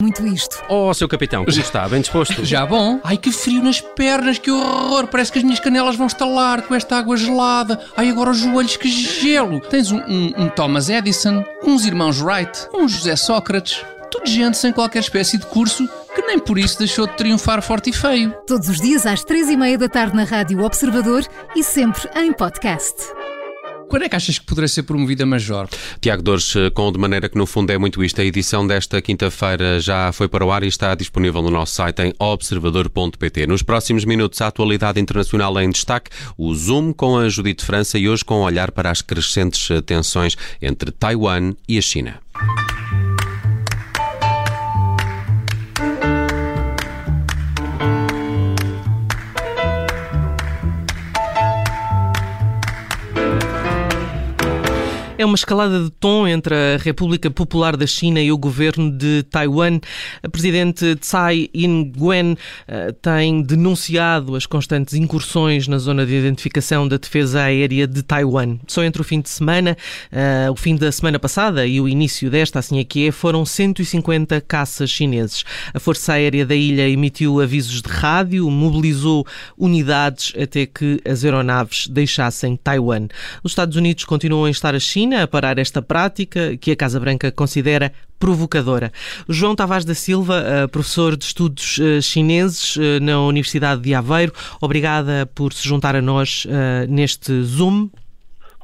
Muito isto. Oh, seu capitão, como está? Bem disposto? Já bom? Ai, que frio nas pernas, que horror! Parece que as minhas canelas vão estalar com esta água gelada. Ai, agora os joelhos, que gelo! Tens um, um, um Thomas Edison, uns irmãos Wright, um José Sócrates. Tudo gente sem qualquer espécie de curso que nem por isso deixou de triunfar forte e feio. Todos os dias às três e meia da tarde na Rádio Observador e sempre em podcast. Quando é que achas que poderá ser promovida Major? Tiago Dores, eh, com de maneira que no fundo é muito isto. A edição desta quinta-feira já foi para o ar e está disponível no nosso site em observador.pt. Nos próximos minutos, a atualidade internacional em destaque, o Zoom com a Judite França e hoje com um olhar para as crescentes eh, tensões entre Taiwan e a China. Uma escalada de tom entre a República Popular da China e o governo de Taiwan. A presidente Tsai Ing-wen uh, tem denunciado as constantes incursões na zona de identificação da defesa aérea de Taiwan. Só entre o fim de semana, uh, o fim da semana passada e o início desta, assim aqui é, foram 150 caças chineses. A Força Aérea da ilha emitiu avisos de rádio, mobilizou unidades até que as aeronaves deixassem Taiwan. Os Estados Unidos continuam a estar a China a parar esta prática que a Casa Branca considera provocadora. João Tavares da Silva, eh, professor de estudos eh, chineses eh, na Universidade de Aveiro, obrigada por se juntar a nós neste Zoom.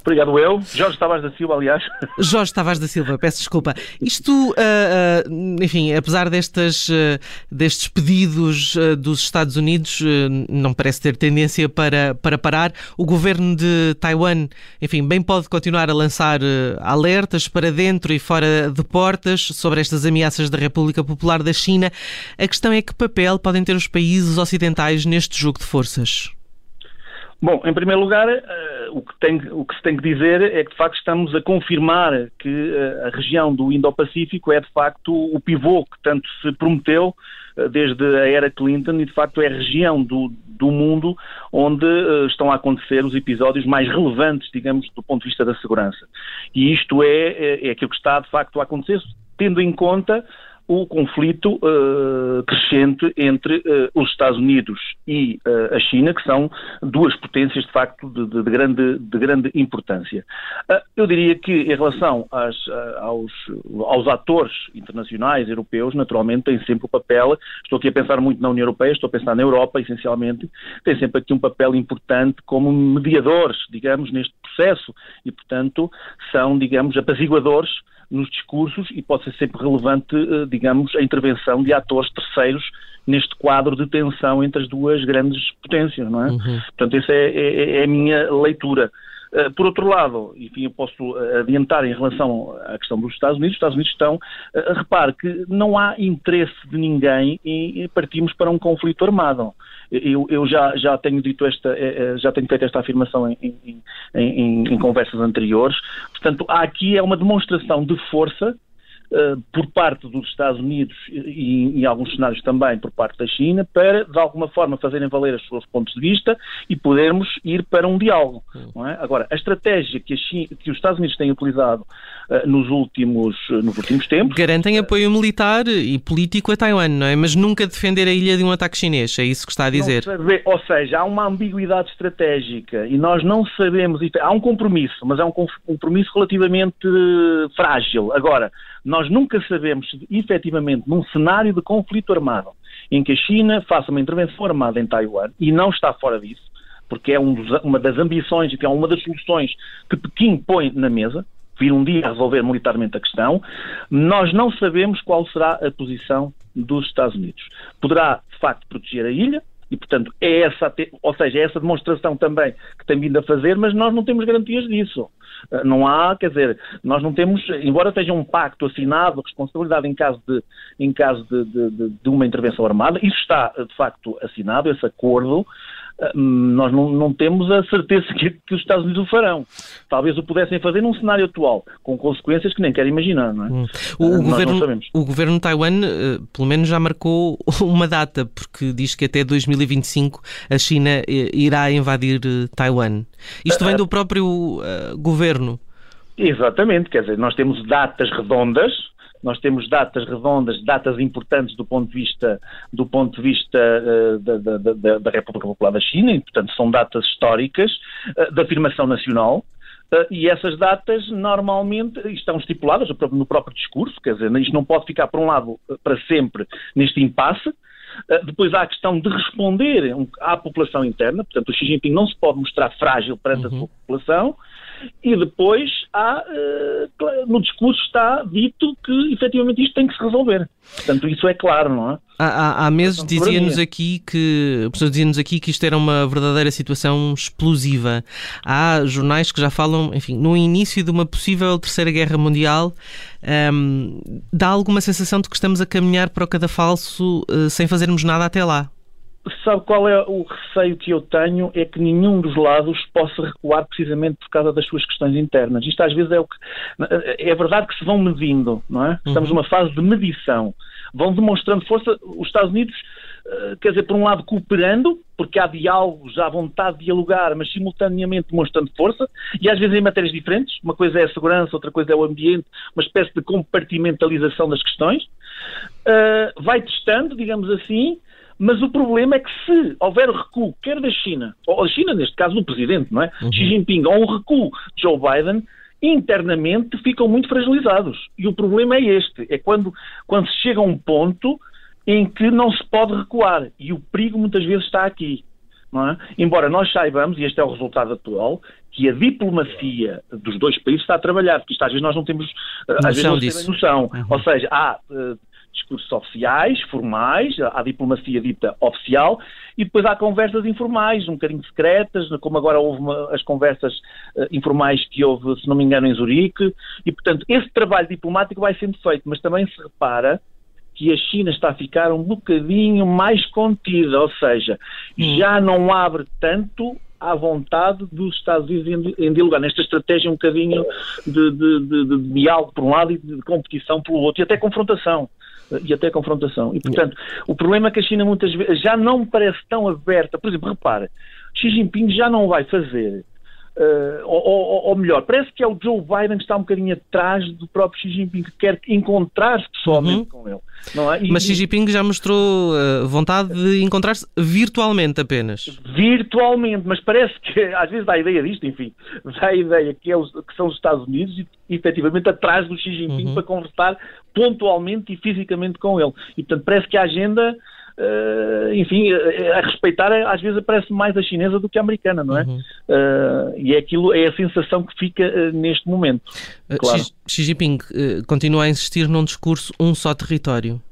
Obrigado eu. Jorge Tavares da Silva, aliás. Jorge Tavares da Silva, peço desculpa. Isto, uh, uh, enfim, apesar destas, uh, destes pedidos dos Estados Unidos, não parece ter tendência para, para parar. O governo de Taiwan, enfim, bem pode continuar a lançar alertas para dentro e fora de portas sobre estas ameaças da República Popular da China. A questão é que papel podem ter os países ocidentais neste jogo de forças? Bom, em primeiro lugar, uh, o, que tem, o, que se tem que dizer é que, de facto, estamos a confirmar que uh, a região do Indo-Pacífico é, de facto, o pivô que tanto se prometeu uh, desde a era Clinton e, de facto, é a região do, do mundo onde estão a acontecer os episódios mais relevantes, digamos, do ponto de vista da segurança. E isto é, é, é aquilo que está, de facto, a acontecer, tendo em conta o conflito uh, crescente entre uh, os Estados Unidos e uh, a China, que são duas potências de facto de, de, de grande, de grande importância. eu diria que em relação às, aos, aos atores internacionais, europeus, naturalmente têm sempre o papel, estou aqui a pensar muito na União Europeia, estou a pensar na Europa essencialmente, têm sempre aqui um papel importante como mediadores, digamos, neste processo e, portanto, são, digamos, apaziguadores nos discursos e pode ser sempre relevante, eh, digamos, a intervenção de atores terceiros neste quadro de tensão entre as duas grandes potências, não é? Uhum. Portanto, essa é, é, é, a minha leitura. Eh, por outro lado, enfim, eu posso eh, adiantar em relação à questão dos Estados Unidos, os Estados Unidos estão, repare que não há interesse de ninguém em partirmos para um conflito armado. Eu, eu já, já tenho dito esta, eh, eh, já tenho feito esta afirmação em, em, em, em conversas anteriores. Portanto, há aqui é uma demonstração de força eh, por parte dos Estados Unidos e, em alguns cenários também por parte da China, para de alguma forma fazerem valer os seus pontos de vista e podermos ir para um diálogo. É? Agora, a estratégia que, a China, que, os Estados Unidos têm utilizado uh, nos, últimos, uh, nos últimos tempos. Garantem apoio militar e político a Taiwan, não é? Mas nunca defender a ilha de um ataque chinês, é isso que está a dizer. Sabe, ou seja, há uma ambiguidade estratégica e nós não sabemos. Há um compromisso, mas é um compromisso relativamente frágil. Agora, nós nunca sabemos se efetivamente num cenário de conflito armado em que a China faça uma intervenção armada em Taiwan e não está fora disso, porque é um dos, uma das ambições e é uma das soluções que Pequim põe na mesa, vir um dia resolver militarmente a questão, nós não sabemos qual será a posição dos Estados Unidos. Poderá, de facto, proteger a ilha, e, portanto, é essa, ou seja, é essa demonstração também que tem vindo a fazer, mas nós não temos garantias disso. Ah, não há, quer dizer, nós não temos, embora seja um pacto assinado, responsabilidade em caso de, em caso de, de, de uma intervenção armada, isso está de facto assinado, esse acordo, nós não, não, temos a certeza que, que, os Estados Unidos o farão. Talvez o pudessem fazer num cenário atual, com consequências que nem quero imaginar, não é? Hum. O, uh, governo, o governo de Taiwan, uh, pelo menos, já marcou uma data, porque diz que até 2025 a China irá invadir Taiwan. Isto vem do próprio governo. Exatamente, quer dizer, nós temos datas redondas nós temos datas redondas, datas importantes do ponto de vista, do ponto de vista uh, da, da, da, da, República Popular da China, e, portanto, são datas históricas uh, de afirmação nacional. Uh, e essas datas normalmente estão estipuladas no próprio discurso, quer dizer, isto não pode ficar, por um lado, para sempre neste impasse, depois há a questão de responder à população interna, portanto, o Xi Jinping não se pode mostrar frágil perante uhum. a sua população, e depois há, uh, no discurso está dito que efetivamente isto tem que se resolver. Portanto, isso é claro, não é? Há, há, há meses dizia-nos aqui que pessoas dizia-nos aqui que isto era uma verdadeira situação explosiva. Há jornais que já falam, enfim, no início de uma possível terceira guerra mundial. Um, dá alguma sensação de que estamos a caminhar para o cadafalso uh, sem fazermos nada até lá? Sabe qual é o receio que eu tenho? É que nenhum dos lados possa recuar precisamente por causa das suas questões internas. Isto às vezes é o que. É verdade que se vão medindo, não é? Estamos uhum. numa fase de medição. Vão demonstrando força. Os Estados Unidos, eh, quer dizer, por um lado cooperando, porque há diálogos, há vontade de dialogar, mas simultaneamente demonstrando força, e às vezes em matérias diferentes. Uma coisa é a segurança, outra coisa é o ambiente, uma espécie de compartimentalização das questões. Uh, vai testando, digamos assim, mas o problema é que se houver recuo, quer da China, ou da China, neste caso do presidente, não é? Uhum. Xi Jinping, ou um recuo de Joe Biden, internamente ficam muito fragilizados. E o problema é este: é quando, quando se chega a um ponto em que não se pode recuar. E o perigo muitas vezes está aqui. É? Embora nós saibamos, e este é o resultado atual, que a diplomacia dos dois países está a trabalhar, porque isto às vezes nós não temos, às vezes não temos noção. Uhum. Ou seja, há uh, discursos oficiais, formais, há diplomacia dita oficial, e depois há conversas informais, um bocadinho secretas, como agora houve uma, as conversas uh, informais que houve, se não me engano, em Zurique, e portanto esse trabalho diplomático vai sendo feito, mas também se repara que a China está a ficar um bocadinho mais contida, ou seja, hum. já não abre tanto à vontade dos Estados Unidos em, dialogar nesta estratégia um bocadinho de, de, de, de, diálogo por um lado e de competição pelo outro, e até confrontação e até confrontação. E, portanto, o problema é que a China muitas vezes já não me parece tão aberta. Por exemplo, repare, Xi Jinping já não vai fazer Uh, ou, ou, ou, melhor, parece que é o Joe Biden que está um bocadinho atrás do próprio Xi Jinping, que quer encontrar-se pessoalmente uhum. com ele. É? E, Mas Xi Jinping já mostrou uh, vontade de encontrar-se virtualmente apenas. Virtualmente, mas parece que às vezes dá a ideia disto, enfim, dá a ideia que, é os, que são os Estados Unidos e efetivamente atrás do Xi Jinping uhum. para conversar pontualmente e fisicamente com ele. E portanto parece que a agenda Uh, enfim, a respeitar às vezes parece mais a chinesa do que a americana, não é? Uhum. Uh, e é aquilo, é a sensação que fica uh, neste momento. Claro. Xi, Xi Jinping continua a insistir num discurso um só território.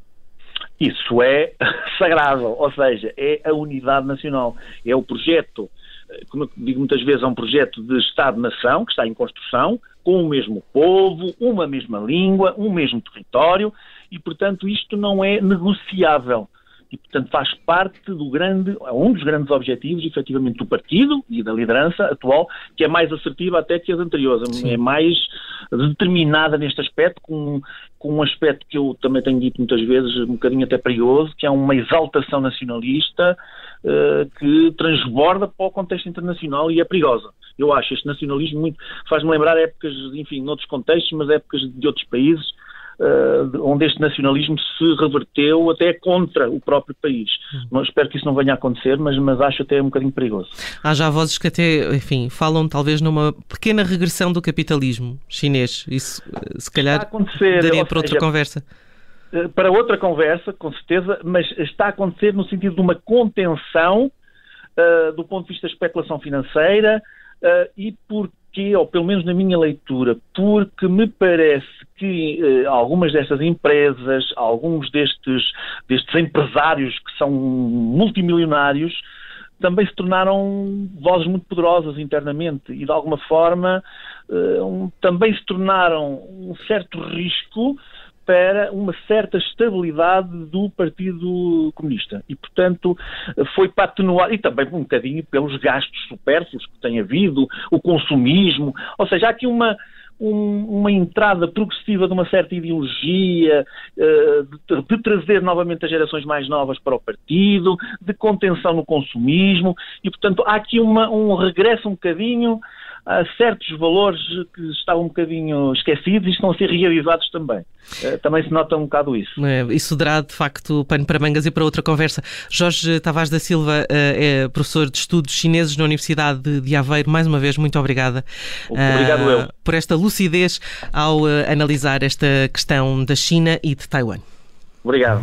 Isso é sagrado, ou seja, é a unidade nacional, é o projeto, como eu digo muitas vezes, é um projeto de Estado-nação que está em construção, com o mesmo povo, uma mesma língua, um mesmo território, e portanto isto não é negociável e, portanto, faz parte do grande, um dos grandes objetivos, efetivamente, do partido e da liderança atual, que é mais assertiva até que as anteriores, Sim. é mais determinada neste aspecto, com, com um aspecto que eu também tenho dito muitas vezes, um bocadinho até perigoso, que é uma exaltação nacionalista uh, que transborda para o contexto internacional e é perigosa. Eu acho este nacionalismo muito. faz-me lembrar épocas, enfim, noutros contextos, mas épocas de outros países uh, onde este nacionalismo se reverteu até contra o próprio país. Hum. espero que isso não venha a acontecer, mas, mas acho até um bocadinho perigoso. Há já vozes que até, enfim, falam talvez numa pequena regressão do capitalismo chinês. Isso, se calhar, daria para outra seja, conversa eh, para outra conversa, com certeza, mas está a acontecer no sentido de uma contenção uh, do ponto de vista da especulação financeira uh, e porque Porquê? Ou pelo menos na minha leitura, porque me parece que eh, algumas destas empresas, alguns destes, destes empresários que são multimilionários, também se tornaram vozes muito poderosas internamente e, de alguma forma, eh, um, também se tornaram um certo risco para uma certa estabilidade do Partido Comunista. E, portanto, foi para atenuar, e também um bocadinho pelos gastos supérfluos que tem havido, o consumismo, ou seja, há aqui uma, um, uma entrada progressiva de uma certa ideologia, de, de, trazer novamente as gerações mais novas para o partido, de contenção no consumismo, e portanto há aqui uma, um regresso um bocadinho há certos valores que estavam um bocadinho esquecidos e estão a ser realizados também. Uh, também se nota um bocado isso. É, isso dará, de facto, pano para mangas e para outra conversa. Jorge Tavares da Silva uh, é professor de estudos chineses na Universidade de Aveiro. Mais uma vez, muito obrigada. Obrigado eu. Por esta lucidez ao analisar esta questão da China e de Taiwan. Obrigado.